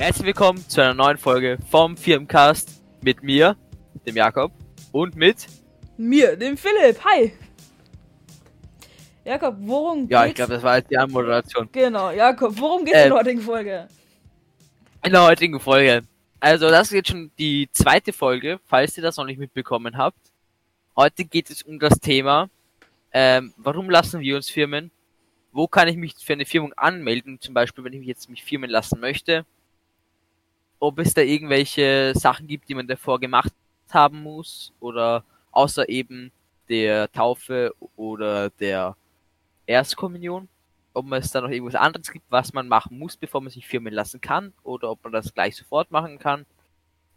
Herzlich willkommen zu einer neuen Folge vom Firmencast mit mir, dem Jakob, und mit mir, dem Philipp. Hi. Jakob, worum geht's? Ja, ich glaube, das war jetzt die Anmoderation. Genau, Jakob, worum geht's äh, in der heutigen Folge? In der heutigen Folge. Also, das ist jetzt schon die zweite Folge, falls ihr das noch nicht mitbekommen habt. Heute geht es um das Thema, ähm, warum lassen wir uns Firmen? Wo kann ich mich für eine Firmung anmelden? Zum Beispiel, wenn ich mich jetzt mich firmen lassen möchte ob es da irgendwelche Sachen gibt, die man davor gemacht haben muss oder außer eben der Taufe oder der Erstkommunion, ob es da noch irgendwas anderes gibt, was man machen muss, bevor man sich firmen lassen kann oder ob man das gleich sofort machen kann.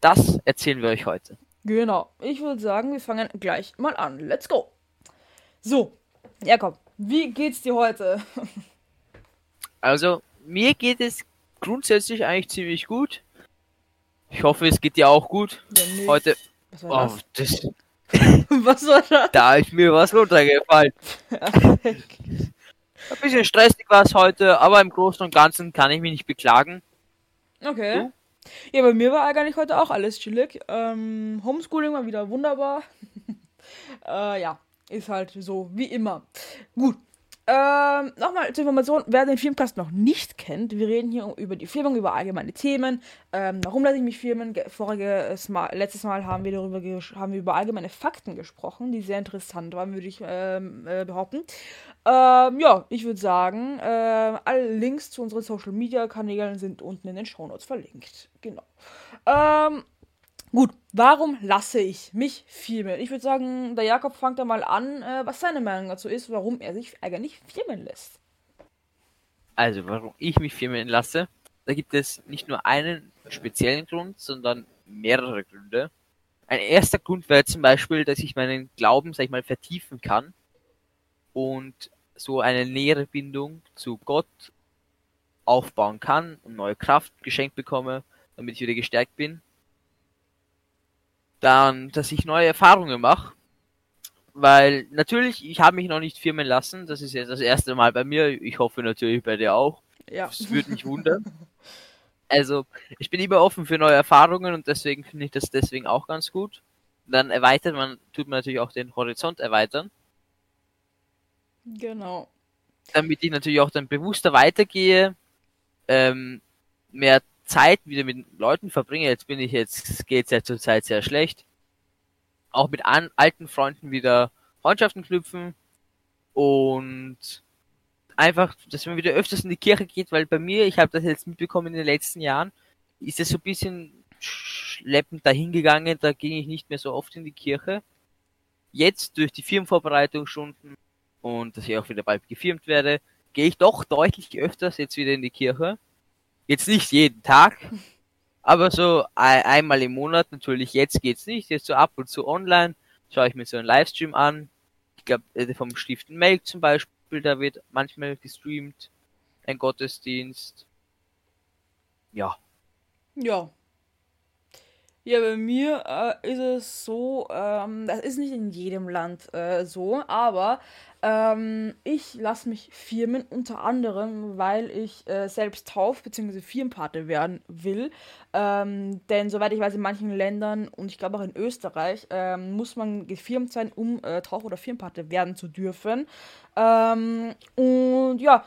Das erzählen wir euch heute. Genau. Ich würde sagen, wir fangen gleich mal an. Let's go. So, Jakob, wie geht's dir heute? also, mir geht es grundsätzlich eigentlich ziemlich gut. Ich hoffe, es geht dir auch gut. Ja, Heute. Was war oh, das? das was war das? Da ist mir was runtergefallen. Ein bisschen stressig war es heute, aber im Großen und Ganzen kann ich mich nicht beklagen. Okay. Du? Ja, bei mir war eigentlich heute auch alles chillig. Ähm, Homeschooling war wieder wunderbar. äh, ja, ist halt so wie immer. Gut, ähm, nochmal zur Information, wer den Filmcast noch nicht kennt, wir reden hier über die Firmung, über allgemeine Themen. Ähm, warum lasse ich mich filmen? Voriges Mal, letztes Mal haben wir darüber haben wir über allgemeine Fakten gesprochen, die sehr interessant waren, würde ich ähm, äh, behaupten. Ähm, ja, ich würde sagen, äh, alle Links zu unseren Social Media Kanälen sind unten in den Show Notes verlinkt. Genau. Ähm, Gut, warum lasse ich mich filmen? Ich würde sagen, der Jakob fängt da mal an, äh, was seine Meinung dazu ist, warum er sich eigentlich filmen lässt. Also, warum ich mich filmen lasse, da gibt es nicht nur einen speziellen Grund, sondern mehrere Gründe. Ein erster Grund wäre zum Beispiel, dass ich meinen Glauben, sag ich mal, vertiefen kann und so eine nähere Bindung zu Gott aufbauen kann und neue Kraft geschenkt bekomme, damit ich wieder gestärkt bin dann, dass ich neue Erfahrungen mache. Weil natürlich, ich habe mich noch nicht firmen lassen. Das ist jetzt das erste Mal bei mir. Ich hoffe natürlich bei dir auch. Ja. Das würde mich wundern. Also, ich bin immer offen für neue Erfahrungen und deswegen finde ich das deswegen auch ganz gut. Dann erweitert man, tut man natürlich auch den Horizont erweitern. Genau. Damit ich natürlich auch dann bewusster weitergehe, ähm, mehr Zeit wieder mit Leuten verbringe, jetzt bin ich jetzt, geht's ja zur Zeit sehr schlecht, auch mit an, alten Freunden wieder Freundschaften knüpfen. Und einfach, dass man wieder öfters in die Kirche geht, weil bei mir, ich habe das jetzt mitbekommen in den letzten Jahren, ist es so ein bisschen schleppend dahingegangen, da ging ich nicht mehr so oft in die Kirche. Jetzt durch die Firmenvorbereitungsstunden und dass ich auch wieder bald gefirmt werde, gehe ich doch deutlich öfters jetzt wieder in die Kirche Jetzt nicht jeden Tag, aber so ein, einmal im Monat natürlich. Jetzt geht's nicht. Jetzt so ab und zu online schaue ich mir so einen Livestream an. Ich glaube, äh, vom Stiften Melk zum Beispiel, da wird manchmal gestreamt. Ein Gottesdienst. Ja. Ja. Ja, bei mir äh, ist es so, ähm, das ist nicht in jedem Land äh, so, aber ähm, ich lasse mich firmen unter anderem, weil ich äh, selbst Tauf- bzw. Firmenpate werden will. Ähm, denn soweit ich weiß, in manchen Ländern und ich glaube auch in Österreich ähm, muss man gefirmt sein, um äh, Tauf- oder Firmenpate werden zu dürfen. Ähm, und ja,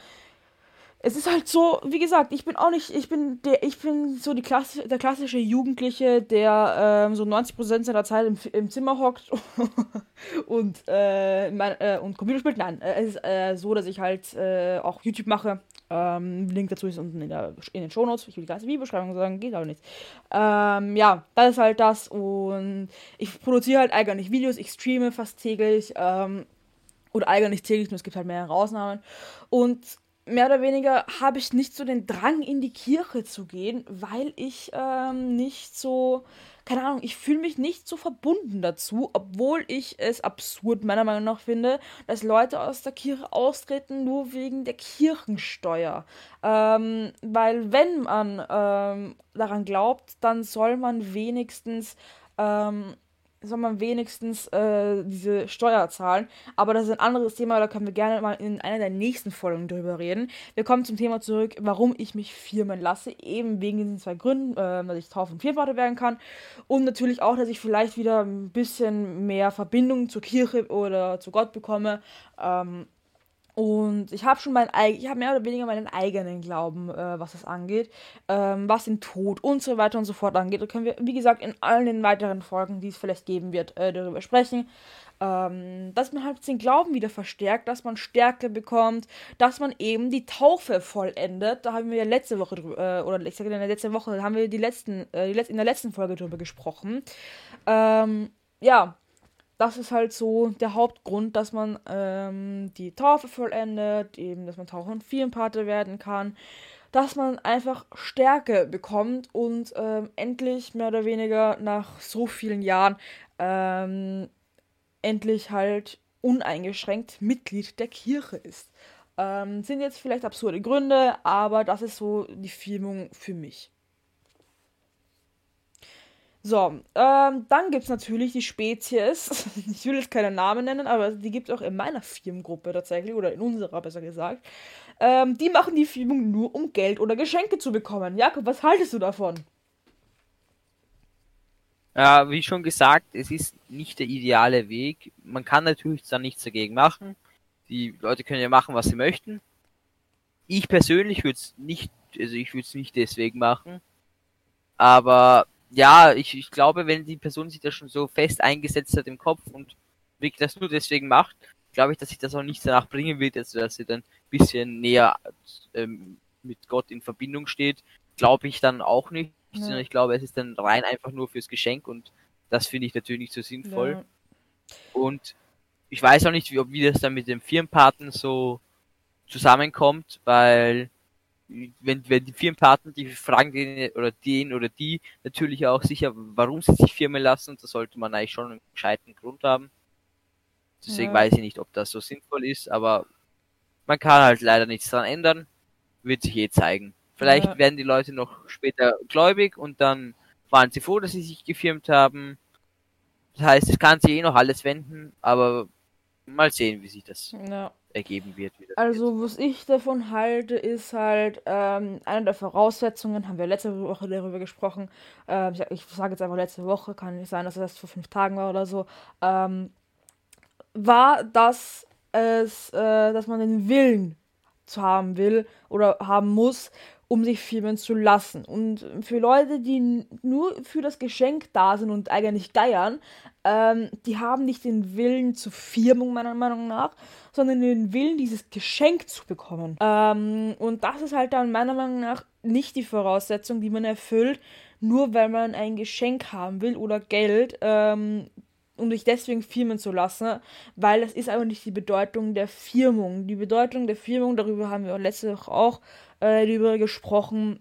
es ist halt so, wie gesagt, ich bin auch nicht, ich bin der, ich bin so die Klasse, der klassische Jugendliche, der ähm, so 90% seiner Zeit im, im Zimmer hockt und, äh, mein, äh, und Computer spielt. Nein, äh, es ist äh, so, dass ich halt äh, auch YouTube mache. Ähm, Link dazu ist unten in, der, in den Shownotes. Ich will die ganze Videobeschreibung sagen, geht aber nicht. Ähm, ja, das ist halt das und ich produziere halt eigentlich Videos, ich streame fast täglich. Ähm, oder eigentlich täglich, nur es gibt halt mehrere Ausnahmen. Und mehr oder weniger habe ich nicht so den Drang in die Kirche zu gehen, weil ich ähm, nicht so, keine Ahnung, ich fühle mich nicht so verbunden dazu, obwohl ich es absurd meiner Meinung nach finde, dass Leute aus der Kirche austreten nur wegen der Kirchensteuer. Ähm, weil wenn man ähm, daran glaubt, dann soll man wenigstens ähm, soll man wenigstens äh, diese Steuer zahlen. Aber das ist ein anderes Thema, da können wir gerne mal in einer der nächsten Folgen drüber reden. Wir kommen zum Thema zurück, warum ich mich firmen lasse. Eben wegen diesen zwei Gründen, äh, dass ich Tauf- und Viervater werden kann. Und natürlich auch, dass ich vielleicht wieder ein bisschen mehr Verbindung zur Kirche oder zu Gott bekomme. Ähm, und ich habe schon mein ich habe mehr oder weniger meinen eigenen Glauben, äh, was das angeht, ähm, was den Tod und so weiter und so fort angeht. Da können wir, wie gesagt, in allen den weiteren Folgen, die es vielleicht geben wird, äh, darüber sprechen. Ähm, dass man halt den Glauben wieder verstärkt, dass man Stärke bekommt, dass man eben die Taufe vollendet. Da haben wir ja letzte Woche drüber, äh, oder ich sage in der letzten Woche, haben wir die letzten, äh, die Letz in der letzten Folge drüber gesprochen. Ähm, ja, das ist halt so der Hauptgrund, dass man ähm, die Taufe vollendet, eben, dass man Taucher und Firmenpate werden kann, dass man einfach Stärke bekommt und ähm, endlich mehr oder weniger nach so vielen Jahren ähm, endlich halt uneingeschränkt Mitglied der Kirche ist. Ähm, sind jetzt vielleicht absurde Gründe, aber das ist so die Firmung für mich. So, ähm, dann gibt es natürlich die Spezies. Ich will jetzt keine Namen nennen, aber die gibt es auch in meiner Firmengruppe tatsächlich, oder in unserer besser gesagt. Ähm, die machen die Firmung nur, um Geld oder Geschenke zu bekommen. Jakob, was haltest du davon? Ja, wie schon gesagt, es ist nicht der ideale Weg. Man kann natürlich dann nichts dagegen machen. Die Leute können ja machen, was sie möchten. Ich persönlich würde es nicht, also ich würde es nicht deswegen machen. Aber ja, ich, ich glaube, wenn die Person sich da schon so fest eingesetzt hat im Kopf und wirklich das nur deswegen macht, glaube ich, dass sich das auch nichts danach bringen wird, also dass sie dann ein bisschen näher ähm, mit Gott in Verbindung steht, glaube ich dann auch nicht, ja. sondern ich glaube, es ist dann rein einfach nur fürs Geschenk und das finde ich natürlich nicht so sinnvoll. Ja. Und ich weiß auch nicht, wie, ob wie das dann mit dem Firmenpaten so zusammenkommt, weil wenn, wenn die Firmenpartner, die fragen den oder den oder die natürlich auch sicher, warum sie sich firmen lassen, da sollte man eigentlich schon einen gescheiten Grund haben. Deswegen ja. weiß ich nicht, ob das so sinnvoll ist, aber man kann halt leider nichts dran ändern. Wird sich eh zeigen. Vielleicht ja. werden die Leute noch später gläubig und dann waren sie froh, dass sie sich gefirmt haben. Das heißt, es kann sich eh noch alles wenden, aber mal sehen, wie sich das ja ergeben wird. also, was ich davon halte, ist halt, ähm, eine der Voraussetzungen, haben wir letzte Woche darüber gesprochen, äh, ich, ich sage jetzt einfach letzte Woche, kann nicht sein, dass das vor fünf Tagen war oder so, ähm, war, dass es, äh, dass man den Willen zu haben will oder haben muss, um sich filmen zu lassen. Und für Leute, die nur für das Geschenk da sind und eigentlich geiern, ähm, die haben nicht den Willen zur Firmung, meiner Meinung nach, sondern den Willen, dieses Geschenk zu bekommen. Ähm, und das ist halt dann meiner Meinung nach nicht die Voraussetzung, die man erfüllt, nur weil man ein Geschenk haben will oder Geld, ähm, um sich deswegen firmen zu lassen, weil das ist aber nicht die Bedeutung der Firmung. Die Bedeutung der Firmung, darüber haben wir letzte Woche auch äh, darüber gesprochen,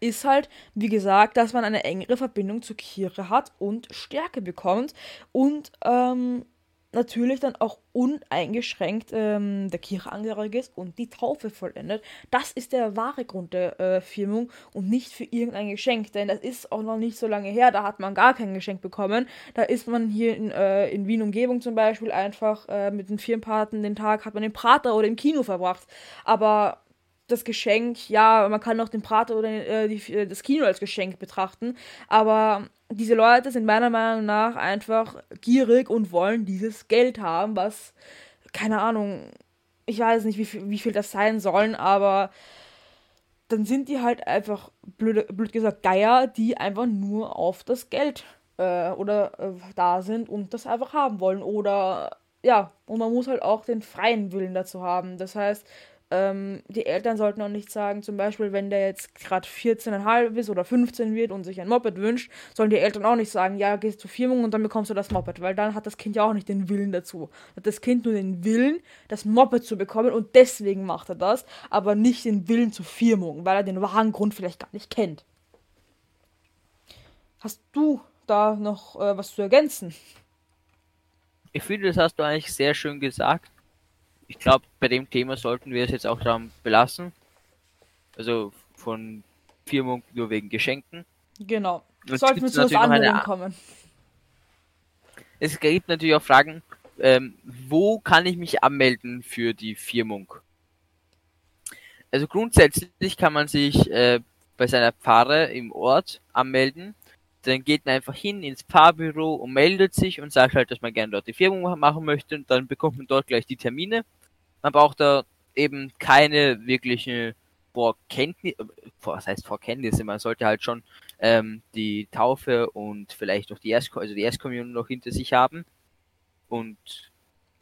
ist halt, wie gesagt, dass man eine engere Verbindung zur Kirche hat und Stärke bekommt und ähm, natürlich dann auch uneingeschränkt ähm, der Kirche angehörig ist und die Taufe vollendet. Das ist der wahre Grund der äh, Firmung und nicht für irgendein Geschenk, denn das ist auch noch nicht so lange her, da hat man gar kein Geschenk bekommen. Da ist man hier in, äh, in Wien Umgebung zum Beispiel einfach äh, mit den Firmenpaten den Tag, hat man im Prater oder im Kino verbracht. Aber das Geschenk, ja, man kann auch den Prater oder äh, die, äh, das Kino als Geschenk betrachten, aber diese Leute sind meiner Meinung nach einfach gierig und wollen dieses Geld haben, was, keine Ahnung, ich weiß nicht, wie viel, wie viel das sein sollen, aber dann sind die halt einfach, blöd, blöd gesagt, Geier, die einfach nur auf das Geld äh, oder äh, da sind und das einfach haben wollen. Oder ja, und man muss halt auch den freien Willen dazu haben. Das heißt, ähm, die Eltern sollten auch nicht sagen, zum Beispiel, wenn der jetzt gerade 14,5 ist oder 15 wird und sich ein Moped wünscht, sollen die Eltern auch nicht sagen, ja, gehst zur Firmung und dann bekommst du das Moped, weil dann hat das Kind ja auch nicht den Willen dazu. Hat das Kind nur den Willen, das Moped zu bekommen und deswegen macht er das, aber nicht den Willen zur Firmung, weil er den wahren Grund vielleicht gar nicht kennt. Hast du da noch äh, was zu ergänzen? Ich finde, das hast du eigentlich sehr schön gesagt ich glaube, bei dem Thema sollten wir es jetzt auch daran belassen. Also von Firmung nur wegen Geschenken. Genau. Und sollten wir zu was anderem kommen. es gibt natürlich auch Fragen, ähm, wo kann ich mich anmelden für die Firmung? Also grundsätzlich kann man sich äh, bei seiner Pfarre im Ort anmelden. Dann geht man einfach hin ins Pfarrbüro und meldet sich und sagt halt, dass man gerne dort die Firmung machen möchte und dann bekommt man dort gleich die Termine. Man braucht da eben keine wirklichen Vorkenntnisse, was heißt Vorkenntnisse, man sollte halt schon ähm, die Taufe und vielleicht auch die Erst also die Erstkommunion noch hinter sich haben. Und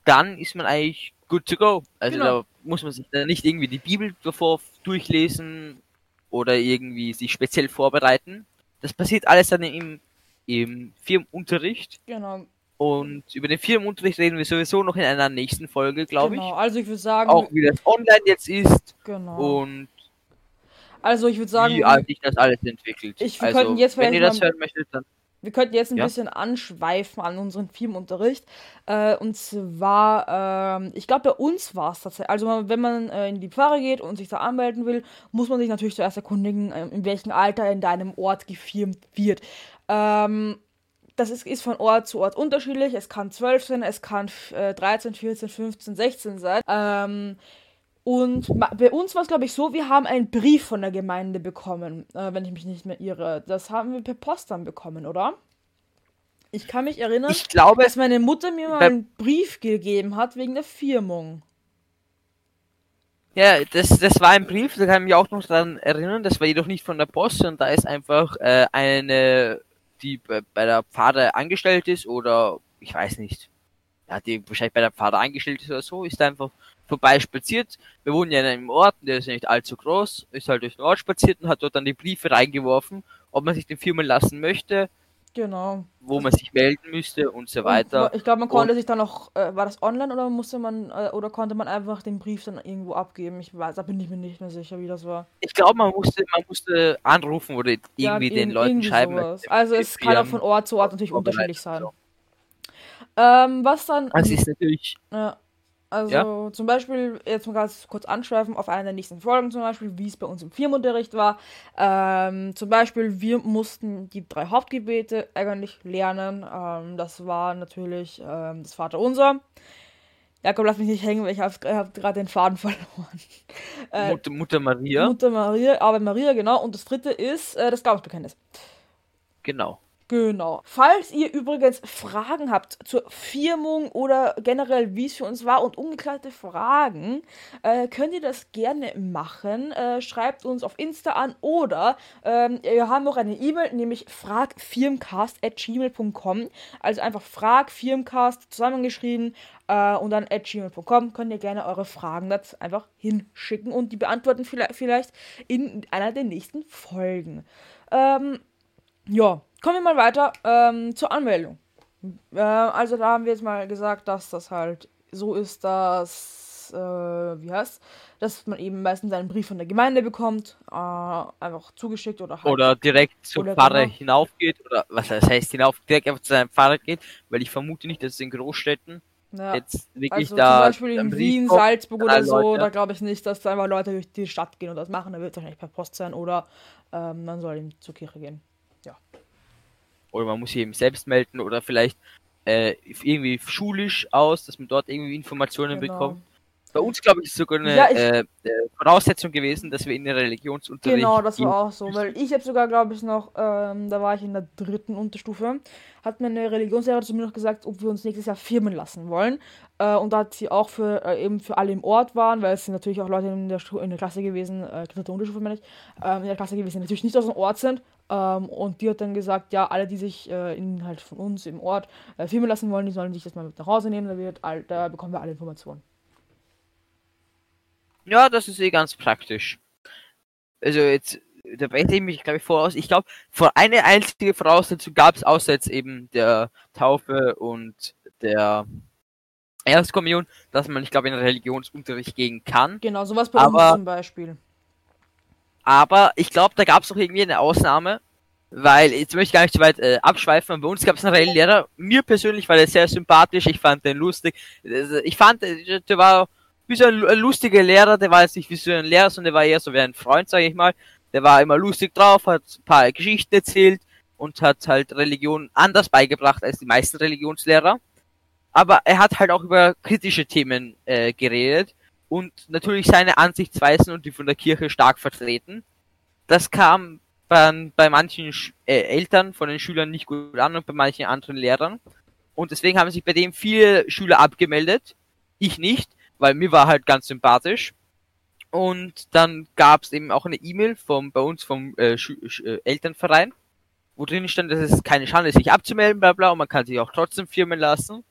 dann ist man eigentlich good to go. Also genau. da muss man sich da nicht irgendwie die Bibel davor durchlesen oder irgendwie sich speziell vorbereiten. Das passiert alles dann im, im Firmenunterricht. Genau. Und über den Firmenunterricht reden wir sowieso noch in einer nächsten Folge, glaube genau. ich. Genau, also ich würde sagen. Auch wie das online jetzt ist. Genau. Und also ich würde sagen. Wie sich das alles entwickelt. Ich, wir also, jetzt wenn ihr das hören möchtet, dann. Wir könnten jetzt ein ja. bisschen anschweifen an unseren Firmenunterricht. Äh, und zwar, äh, ich glaube, bei uns war es tatsächlich. Also, wenn man äh, in die Pfarre geht und sich da anmelden will, muss man sich natürlich zuerst erkundigen, äh, in welchem Alter in deinem Ort gefirmt wird. Ähm, das ist, ist, von Ort zu Ort unterschiedlich. Es kann 12 sein, es kann 13, 14, 15, 16 sein. Ähm, und bei uns war es, glaube ich, so, wir haben einen Brief von der Gemeinde bekommen, äh, wenn ich mich nicht mehr irre. Das haben wir per Post dann bekommen, oder? Ich kann mich erinnern, ich glaube, dass meine Mutter mir mal einen Brief gegeben hat wegen der Firmung. Ja, das, das war ein Brief, da kann ich mich auch noch daran erinnern, das war jedoch nicht von der Post, sondern da ist einfach äh, eine, die bei der Pfade angestellt ist oder ich weiß nicht, ja, die wahrscheinlich bei der Pfade angestellt ist oder so, ist einfach vorbei spaziert. Wir wohnen ja in einem Ort, der ist ja nicht allzu groß, ist halt durch den Ort spaziert und hat dort dann die Briefe reingeworfen, ob man sich den filmen lassen möchte. Genau. Wo man sich melden müsste und so weiter. Und ich glaube, man konnte und sich dann noch, äh, war das online oder musste man, äh, oder konnte man einfach den Brief dann irgendwo abgeben? Ich weiß, da bin ich mir nicht mehr sicher, wie das war. Ich glaube, man musste, man musste anrufen oder irgendwie ja, den Leuten schreiben. Also es kann auch von Ort zu Ort natürlich unterschiedlich sein. Ähm, was dann. Das ist natürlich. Ja. Also ja? zum Beispiel, jetzt mal ganz kurz anschweifen auf eine der nächsten Folgen zum Beispiel, wie es bei uns im Firmenunterricht war. Ähm, zum Beispiel, wir mussten die drei Hauptgebete eigentlich lernen. Ähm, das war natürlich ähm, das Vaterunser. Jakob, lass mich nicht hängen, weil ich habe hab gerade den Faden verloren. Äh, Mutter, Mutter, Maria. Mutter Maria, aber Maria, genau. Und das dritte ist äh, das Glaubensbekenntnis. Genau. Genau. Falls ihr übrigens Fragen habt zur Firmung oder generell, wie es für uns war und ungeklärte Fragen, äh, könnt ihr das gerne machen. Äh, schreibt uns auf Insta an oder ähm, wir haben noch eine E-Mail, nämlich fragfirmcast.gmail.com. Also einfach fragfirmcast zusammengeschrieben äh, und dann gmail.com könnt ihr gerne eure Fragen dazu einfach hinschicken und die beantworten vielleicht in einer der nächsten Folgen. Ähm, ja, kommen wir mal weiter ähm, zur Anmeldung. Äh, also da haben wir jetzt mal gesagt, dass das halt so ist, dass, äh, wie heißt dass man eben meistens einen Brief von der Gemeinde bekommt, äh, einfach zugeschickt oder halt. Oder direkt zum Pfarrer genau. hinaufgeht, oder was heißt hinauf, direkt einfach zu seinem Pfarrer geht, weil ich vermute nicht, dass es in Großstädten ja. jetzt wirklich also da. Zum Beispiel in Wien, Salzburg oder so, Leute. da glaube ich nicht, dass da einfach Leute durch die Stadt gehen und das machen, da wird es wahrscheinlich per Post sein oder ähm, man soll eben zur Kirche gehen oder man muss sich eben selbst melden oder vielleicht äh, irgendwie schulisch aus, dass man dort irgendwie Informationen genau. bekommt. Bei uns, glaube ich, ist sogar eine ja, ich, äh, Voraussetzung gewesen, dass wir in der Religionsunterricht. Genau, das war auch so, weil ich habe sogar, glaube ich, noch, ähm, da war ich in der dritten Unterstufe, hat meine Religionslehrerin zu mir noch gesagt, ob wir uns nächstes Jahr firmen lassen wollen. Äh, und da hat sie auch für äh, eben für alle im Ort waren, weil es sind natürlich auch Leute in der, in der Klasse gewesen, äh, dritte Unterstufe meine ich, ähm, in der Klasse gewesen, die natürlich nicht aus dem Ort sind. Ähm, und die hat dann gesagt, ja, alle, die sich äh, in, halt von uns im Ort äh, filmen lassen wollen, die sollen sich das mal mit nach Hause nehmen, da, wird, all, da bekommen wir alle Informationen. Ja, das ist eh ganz praktisch. Also jetzt, da weiß ich mich, glaube ich, voraus. Ich glaube, vor eine einzige Voraussetzung gab es außer jetzt eben der Taufe und der Erstkommunion, dass man, ich glaube, in Religionsunterricht gehen kann. Genau, sowas bei aber, uns zum Beispiel. Aber ich glaube, da gab es auch irgendwie eine Ausnahme, weil jetzt möchte ich gar nicht zu weit äh, abschweifen. Bei uns gab es einen Reellehrer. Mir persönlich war der sehr sympathisch. Ich fand den lustig. Also, ich fand, äh, der war wie so ein, ein lustiger Lehrer. Der war jetzt nicht wie so ein Lehrer, sondern der war eher so wie ein Freund, sage ich mal. Der war immer lustig drauf, hat ein paar Geschichten erzählt. und hat halt Religion anders beigebracht als die meisten Religionslehrer. Aber er hat halt auch über kritische Themen äh, geredet und natürlich seine Ansichtsweisen und die von der Kirche stark vertreten. Das kam bei, bei manchen Sch äh, Eltern von den Schülern nicht gut an und bei manchen anderen Lehrern. Und deswegen haben sich bei dem viele Schüler abgemeldet. Ich nicht, weil mir war halt ganz sympathisch. Und dann gab es eben auch eine E-Mail vom bei uns vom äh, äh, Elternverein, wo drin stand, dass es keine Schande ist, sich abzumelden, bla bla, und man kann sich auch trotzdem firmen lassen.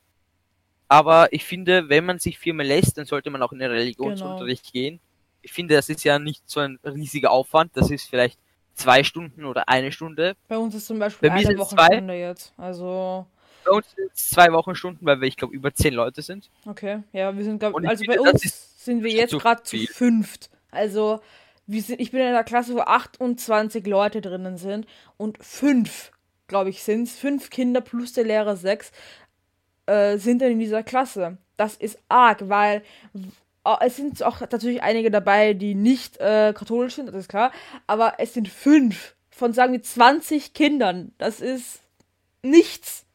Aber ich finde, wenn man sich firmen lässt, dann sollte man auch in den Religionsunterricht genau. gehen. Ich finde, das ist ja nicht so ein riesiger Aufwand. Das ist vielleicht zwei Stunden oder eine Stunde. Bei uns ist zum Beispiel Bei eine Wochenstunde jetzt. Also bei uns sind es zwei Wochenstunden, weil wir, ich glaube, über zehn Leute sind. Okay, ja, wir sind, glaub, also finde, bei uns sind wir jetzt gerade zu fünft. Also, wir sind, ich bin in einer Klasse, wo 28 Leute drinnen sind und fünf, glaube ich, sind es, fünf Kinder plus der Lehrer sechs, äh, sind dann in dieser Klasse. Das ist arg, weil äh, es sind auch natürlich einige dabei, die nicht äh, katholisch sind, das ist klar, aber es sind fünf von, sagen wir, 20 Kindern. Das ist nichts.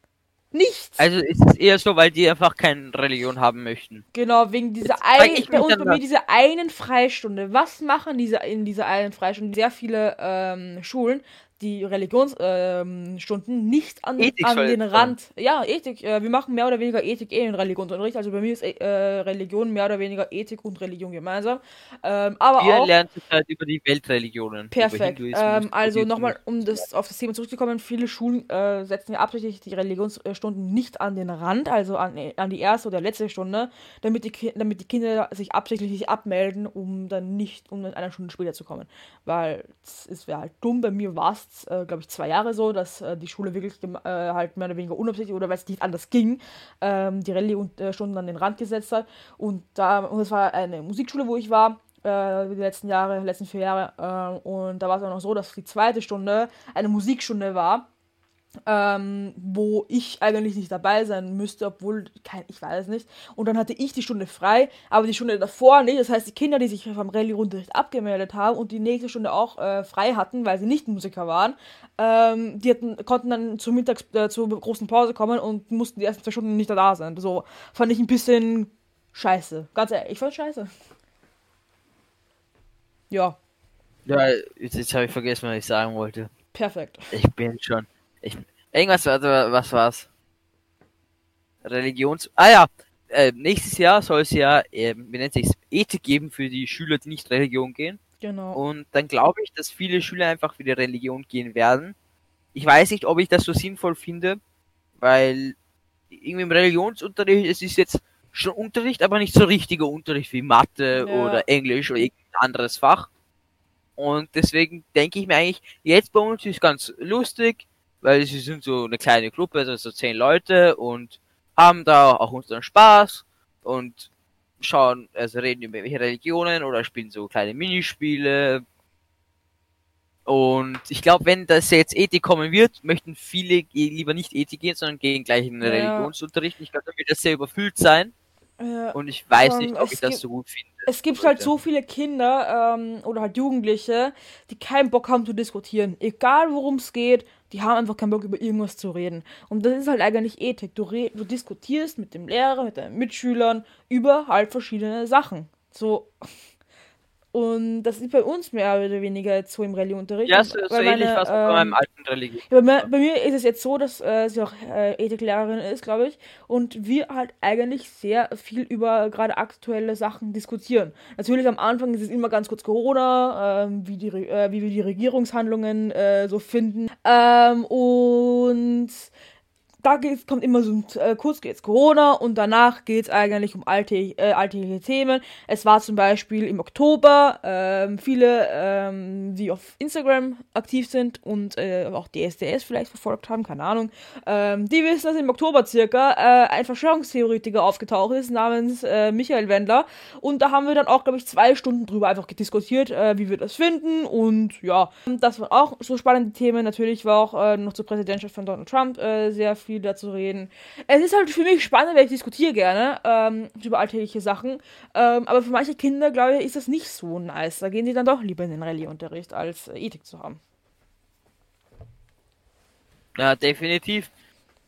Nichts. Also ist es eher so, weil die einfach keine Religion haben möchten. Genau, wegen dieser einen, bei uns bei mir diese einen Freistunde. Was machen diese in dieser einen Freistunde? Sehr viele ähm, Schulen die Religionsstunden ähm, nicht an, an den Rand. Ja, Ethik. Äh, wir machen mehr oder weniger Ethik eh in Religionsunterricht. Also bei mir ist äh, Religion mehr oder weniger Ethik und Religion gemeinsam. Ähm, aber wir auch, lernen halt über die Weltreligionen. Perfekt. Ähm, also nochmal, um das auf das Thema zurückzukommen, viele Schulen äh, setzen ja absichtlich die Religionsstunden nicht an den Rand, also an, an die erste oder letzte Stunde, damit die, damit die Kinder sich absichtlich nicht abmelden, um dann nicht um in einer Stunde später zu kommen. Weil es wäre halt dumm. Bei mir war es äh, glaube ich, zwei Jahre so, dass äh, die Schule wirklich äh, halt mehr oder weniger unabsichtlich oder weil es nicht anders ging, ähm, die Rallye-Stunden an den Rand gesetzt hat. Und da, und das war eine Musikschule, wo ich war, äh, die letzten Jahre, letzten vier Jahre. Äh, und da war es auch noch so, dass die zweite Stunde eine Musikstunde war ähm, wo ich eigentlich nicht dabei sein müsste, obwohl, kein, ich weiß es nicht. Und dann hatte ich die Stunde frei, aber die Stunde davor nicht. Das heißt, die Kinder, die sich vom Rallye-Unterricht abgemeldet haben und die nächste Stunde auch äh, frei hatten, weil sie nicht Musiker waren, ähm, die hatten, konnten dann zur Mittags-, äh, zur großen Pause kommen und mussten die ersten zwei Stunden nicht da sein. So fand ich ein bisschen scheiße. Ganz ehrlich, ich fand scheiße. Ja. Ja, jetzt, jetzt habe ich vergessen, was ich sagen wollte. Perfekt. Ich bin schon. Ich, irgendwas, also, was war's? Religions. Ah ja, äh, nächstes Jahr soll es ja, äh, wie nennt sich's, Ethik geben für die Schüler, die nicht Religion gehen. Genau. Und dann glaube ich, dass viele Schüler einfach für die Religion gehen werden. Ich weiß nicht, ob ich das so sinnvoll finde, weil irgendwie im Religionsunterricht, es ist jetzt schon Unterricht, aber nicht so richtiger Unterricht wie Mathe ja. oder Englisch oder irgendein anderes Fach. Und deswegen denke ich mir eigentlich, jetzt bei uns ist ganz lustig, weil sie sind so eine kleine Gruppe, also so zehn Leute und haben da auch unseren Spaß und schauen, also reden über welche Religionen oder spielen so kleine Minispiele. Und ich glaube, wenn das jetzt Ethik kommen wird, möchten viele lieber nicht Ethik gehen, sondern gehen gleich in den ja. Religionsunterricht. Ich glaube, da wird das sehr überfüllt sein. Ja, und ich weiß nicht, ob ich das so gut finde. Es gibt halt so viele Kinder ähm, oder halt Jugendliche, die keinen Bock haben zu diskutieren. Egal worum es geht, die haben einfach keinen Bock über irgendwas zu reden. Und das ist halt eigentlich Ethik. Du, du diskutierst mit dem Lehrer, mit deinen Mitschülern über halt verschiedene Sachen. So, und das ist bei uns mehr oder weniger jetzt so im Rallye-Unterricht. Ja, so, so ähnlich was ähm, bei meinem alten Rallye. Bei, bei, mir ist es jetzt so, dass äh, sie auch äh, Ethiklehrerin ist, glaube ich, und wir halt eigentlich sehr viel über gerade aktuelle Sachen diskutieren. Natürlich am Anfang ist es immer ganz kurz Corona, äh, wie, die, äh, wie wir die Regierungshandlungen äh, so finden. Ähm, und da geht's, kommt immer so äh, kurz geht's Corona und danach geht's eigentlich um alte, äh, alltägliche Themen. Es war zum Beispiel im Oktober ähm, viele, ähm, die auf Instagram aktiv sind und äh, auch DSDS vielleicht verfolgt haben, keine Ahnung, ähm, die wissen, dass im Oktober circa äh, ein Verschwörungstheoretiker aufgetaucht ist namens äh, Michael Wendler und da haben wir dann auch, glaube ich, zwei Stunden drüber einfach diskutiert, äh, wie wir das finden und ja, das waren auch so spannende Themen. Natürlich war auch äh, noch zur Präsidentschaft von Donald Trump äh, sehr viel viel dazu reden. Es ist halt für mich spannend, weil ich diskutiere gerne ähm, über alltägliche Sachen. Ähm, aber für manche Kinder, glaube ich, ist das nicht so nice. Da gehen sie dann doch lieber in den Rallye-Unterricht, als äh, Ethik zu haben. Ja, definitiv.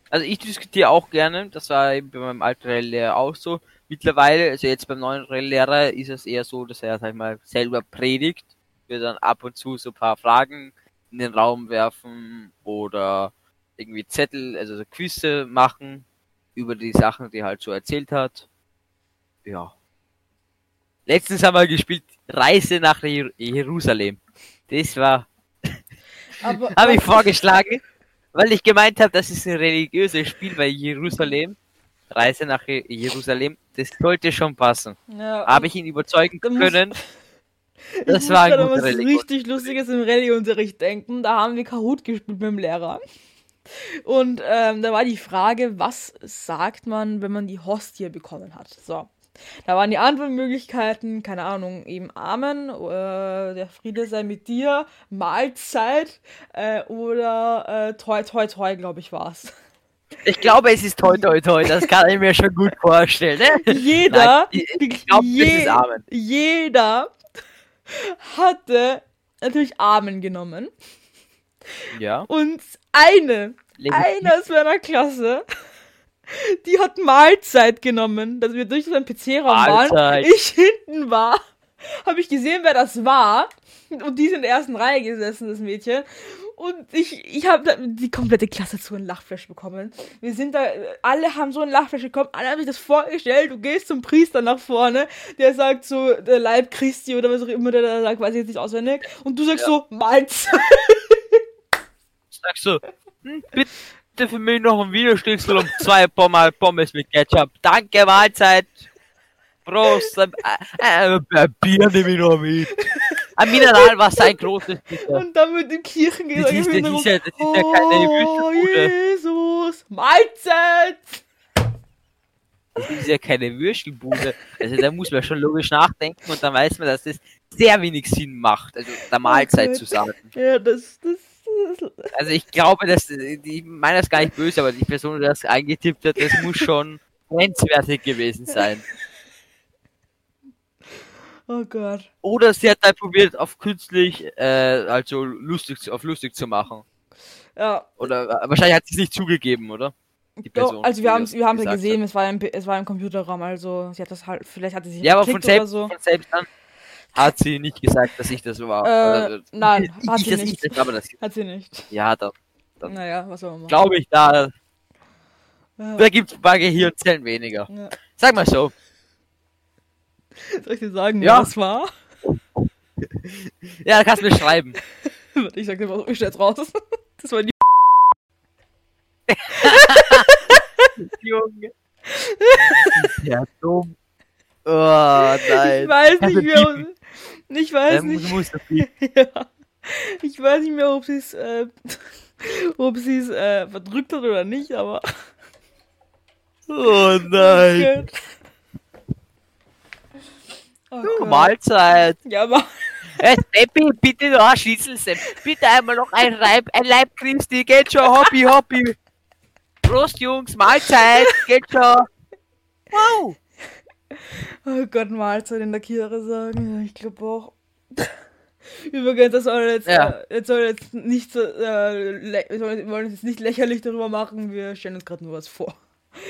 Also ich diskutiere auch gerne, das war eben bei meinem alten Rallye auch so. Mittlerweile, also jetzt beim neuen Rallye-Lehrer ist es eher so, dass er, sag ich mal, selber predigt. Wir dann ab und zu so ein paar Fragen in den Raum werfen oder irgendwie Zettel, also so Quizze machen über die Sachen, die er halt so erzählt hat. Ja. Letztens haben wir gespielt Reise nach Jerusalem. Das war habe ich vorgeschlagen, weil ich gemeint habe, das ist ein religiöses Spiel bei Jerusalem. Reise nach Jerusalem, das sollte schon passen. Ja, habe ich ihn überzeugen können. das war ein guter was richtig Lustiges im Rallye-Unterricht denken. Da haben wir Kahoot gespielt mit dem Lehrer. Und ähm, da war die Frage, was sagt man, wenn man die Hostie bekommen hat? So. Da waren die Antwortmöglichkeiten, keine Ahnung, eben Amen, äh, der Friede sei mit dir, Mahlzeit äh, oder äh, toi toi toi, glaube ich, war es. Ich glaube, es ist toi toi toi, das kann ich mir schon gut vorstellen. Ne? Jeder, Nein, ich glaube, je, ist Amen. jeder hatte natürlich Amen genommen. Ja. Und eine, eine aus meiner Klasse die hat Mahlzeit genommen, dass wir durch so einen PC-Raum waren. Ich hinten war, habe ich gesehen, wer das war. Und die ist in der ersten Reihe gesessen, das Mädchen. Und ich, ich habe die komplette Klasse zu einem Lachflash bekommen. Wir sind da, alle haben so ein Lachflash bekommen, alle haben sich das vorgestellt. Du gehst zum Priester nach vorne, der sagt so, der Leib Christi oder was auch immer der da sagt, weiß ich jetzt nicht auswendig. Und du sagst ja. so, Mahlzeit. Sagst du, hm, bitte für mich noch ein Videostücksel und zwei Pommes, Pommes mit Ketchup. Danke, Mahlzeit. Prost. Äh, äh, äh, Bier nehme ich noch mit. Ein Mineralwasser, ein großes bitte. Und dann mit dem Kirchengesang. Das, ist, das, ist ja, das ist ja keine oh, Jesus, Mahlzeit. Das ist ja keine Würstelbude. Also da muss man schon logisch nachdenken und dann weiß man, dass das sehr wenig Sinn macht, also der Mahlzeit oh zu sagen. Ja, das, das also ich glaube, dass ich meine das gar nicht böse, aber die Person, die das eingetippt hat, das muss schon grenzwertig gewesen sein. Oh Gott. Oder sie hat halt probiert, auf künstlich, äh, also lustig, auf lustig zu machen. Ja. Oder äh, wahrscheinlich hat sie es nicht zugegeben, oder? Die Person. Doch, also wir haben es wir haben ja gesehen, es war, im, es war im Computerraum, also sie hat das halt, vielleicht hatte sie Ja, aber von selbst, so. von selbst an hat sie nicht gesagt, dass ich das war. Äh, also, nein, ich, hat sie nicht. Ich, aber das, hat sie nicht. Ja, dann. dann naja, was soll man machen. Glaube ich, da. Ja. Da gibt es paar Gehirnzellen weniger. Ja. Sag mal so. Soll ich dir sagen, ja. was war? ja, kannst du mir schreiben. ich sag dir, was ich jetzt raus. Das war die. Junge. Ja, dumm. Oh, nein. Ich weiß nicht mehr. Ich weiß ähm, nicht. ja. Ich weiß nicht mehr, ob sie es äh, ob sie es äh, verdrückt hat oder nicht, aber. Oh nein. Oh oh, Mahlzeit. Ja, aber. Äh, Seppi, bitte noch ein Schnitzel, Sepp. Bitte einmal noch ein Reib, ein Leib Christi, geht schon, Hobby, Hobby. Prost, Jungs, Mahlzeit, geht schon. Wow. Oh Gott, Mahlzeit in der Kirche sagen. Ich glaube auch. Übrigens, das soll jetzt, ja. äh, jetzt soll jetzt nicht so, äh, wir wollen jetzt nicht lächerlich darüber machen, wir stellen uns gerade nur was vor.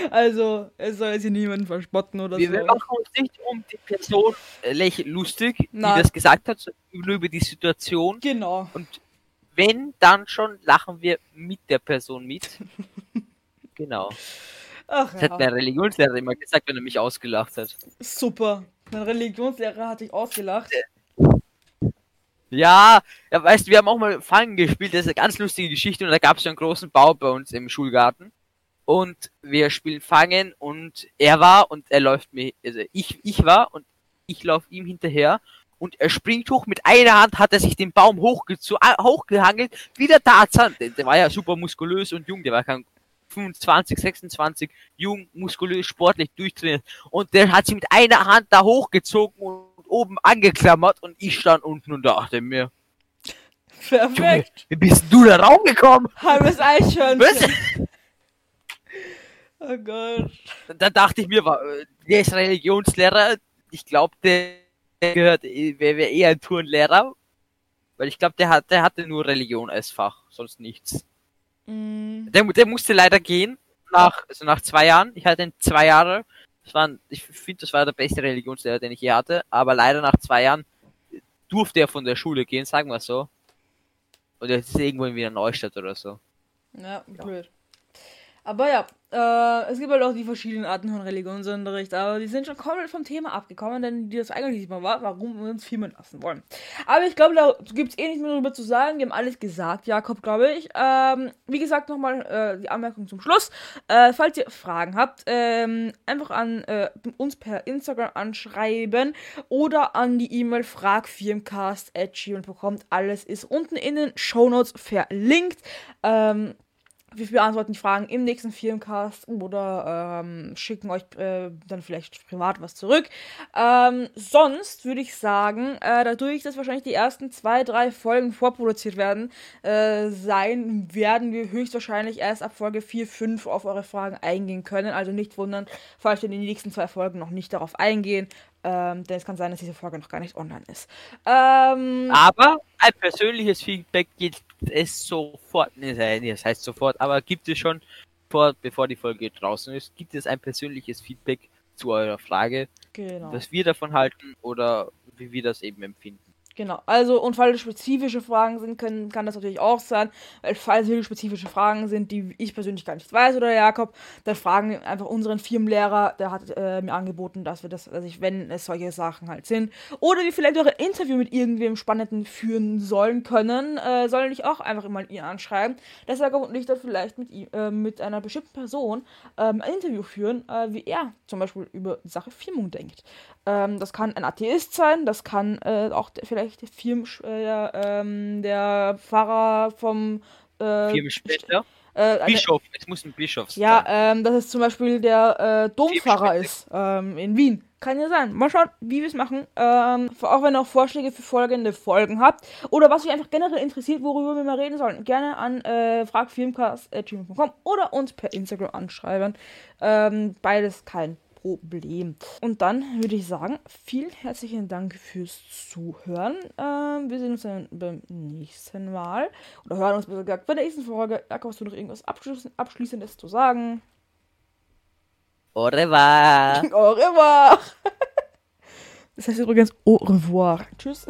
Also, es soll jetzt hier niemanden verspotten oder wir, so. Wir machen uns nicht um die Person äh, lustig, Nein. die das gesagt hat, nur über die Situation. Genau. Und wenn, dann schon lachen wir mit der Person mit. genau. Ach, das ja. hat der Religionslehrer immer gesagt, wenn er mich ausgelacht hat. Super. Mein Religionslehrer hat dich ausgelacht. Ja, ja, weißt du, wir haben auch mal Fangen gespielt, das ist eine ganz lustige Geschichte und da gab es so einen großen Bau bei uns im Schulgarten. Und wir spielen Fangen und er war und er läuft mir, also ich, ich war und ich laufe ihm hinterher und er springt hoch. Mit einer Hand hat er sich den Baum hochgehangelt, wie der Tarzan. Der, der war ja super muskulös und jung, der war kein 25, 26, jung, muskulös, sportlich durchtrainiert. Und der hat sich mit einer Hand da hochgezogen und oben angeklammert und ich stand unten und dachte mir. Perfekt. Wie bist du da rausgekommen? Halbes Eichhörnchen. Oh Gott. Da dachte ich mir, der ist Religionslehrer. Ich glaube, der gehört, wäre wär eher ein Turnlehrer. Weil ich glaube, der, hat, der hatte nur Religion als Fach, sonst nichts. Mm. Der, der musste leider gehen, nach, also nach zwei Jahren. Ich hatte ihn zwei Jahre. Das war, ich finde, das war der beste Religionslehrer, den ich je hatte. Aber leider nach zwei Jahren durfte er von der Schule gehen, sagen wir so. Und jetzt ist irgendwo in Wiener Neustadt oder so. Ja, blöd. Aber ja, äh, es gibt halt auch die verschiedenen Arten von Religionsunterricht, aber die sind schon komplett vom Thema abgekommen, denn das eigentlich mal war, warum wir uns filmen lassen wollen. Aber ich glaube, da gibt es eh nichts mehr darüber zu sagen. Wir haben alles gesagt, Jakob, glaube ich. Ähm, wie gesagt, nochmal äh, die Anmerkung zum Schluss. Äh, falls ihr Fragen habt, ähm, einfach an äh, uns per Instagram anschreiben oder an die E-Mail fragfirmcast.gmail.com. Alles ist unten in den Shownotes verlinkt. Ähm, wir beantworten die Fragen im nächsten Filmcast oder ähm, schicken euch äh, dann vielleicht privat was zurück. Ähm, sonst würde ich sagen, äh, dadurch, dass wahrscheinlich die ersten zwei, drei Folgen vorproduziert werden, äh, sein, werden wir höchstwahrscheinlich erst ab Folge 4, 5 auf eure Fragen eingehen können. Also nicht wundern, falls wir in den nächsten zwei Folgen noch nicht darauf eingehen. Ähm, denn es kann sein, dass diese Folge noch gar nicht online ist. Ähm, aber ein persönliches Feedback gibt es sofort, das heißt sofort, aber gibt es schon, vor, bevor die Folge draußen ist, gibt es ein persönliches Feedback zu eurer Frage, genau. was wir davon halten oder wie wir das eben empfinden. Genau, also und falls spezifische Fragen sind, können, kann das natürlich auch sein, weil falls wirklich spezifische Fragen sind, die ich persönlich gar nicht weiß oder Jakob, dann fragen wir einfach unseren Firmenlehrer, der hat äh, mir angeboten, dass wir das, also ich, wenn es solche Sachen halt sind, oder wir vielleicht auch ein Interview mit irgendwem Spannenden führen sollen können, äh, sollen nicht auch einfach immer ihn anschreiben, dass Jakob und ich dann vielleicht mit ihm, äh, mit einer bestimmten Person ähm, ein Interview führen, äh, wie er zum Beispiel über die Sache Firmung denkt. Ähm, das kann ein Atheist sein, das kann äh, auch vielleicht der Firm, äh, ähm, der Pfarrer vom äh, Firmensprecher. Äh, Bischof, es muss ein Bischof sein. Ja, ähm, dass es zum Beispiel der äh, Dompfarrer ist ähm, in Wien. Kann ja sein. Mal schauen, wie wir es machen. Ähm, auch wenn ihr auch Vorschläge für folgende Folgen habt. Oder was euch einfach generell interessiert, worüber wir mal reden sollen. Gerne an äh, fragfilmcast.gmail.com oder uns per Instagram anschreiben. Ähm, beides kein Problem. Und dann würde ich sagen, vielen herzlichen Dank fürs Zuhören. Ähm, wir sehen uns dann beim nächsten Mal. Oder hören uns besser gesagt bei der nächsten Folge. Jakob, hast du noch irgendwas Abschließendes zu sagen? Au revoir. Au revoir. Das heißt übrigens Au revoir. Tschüss.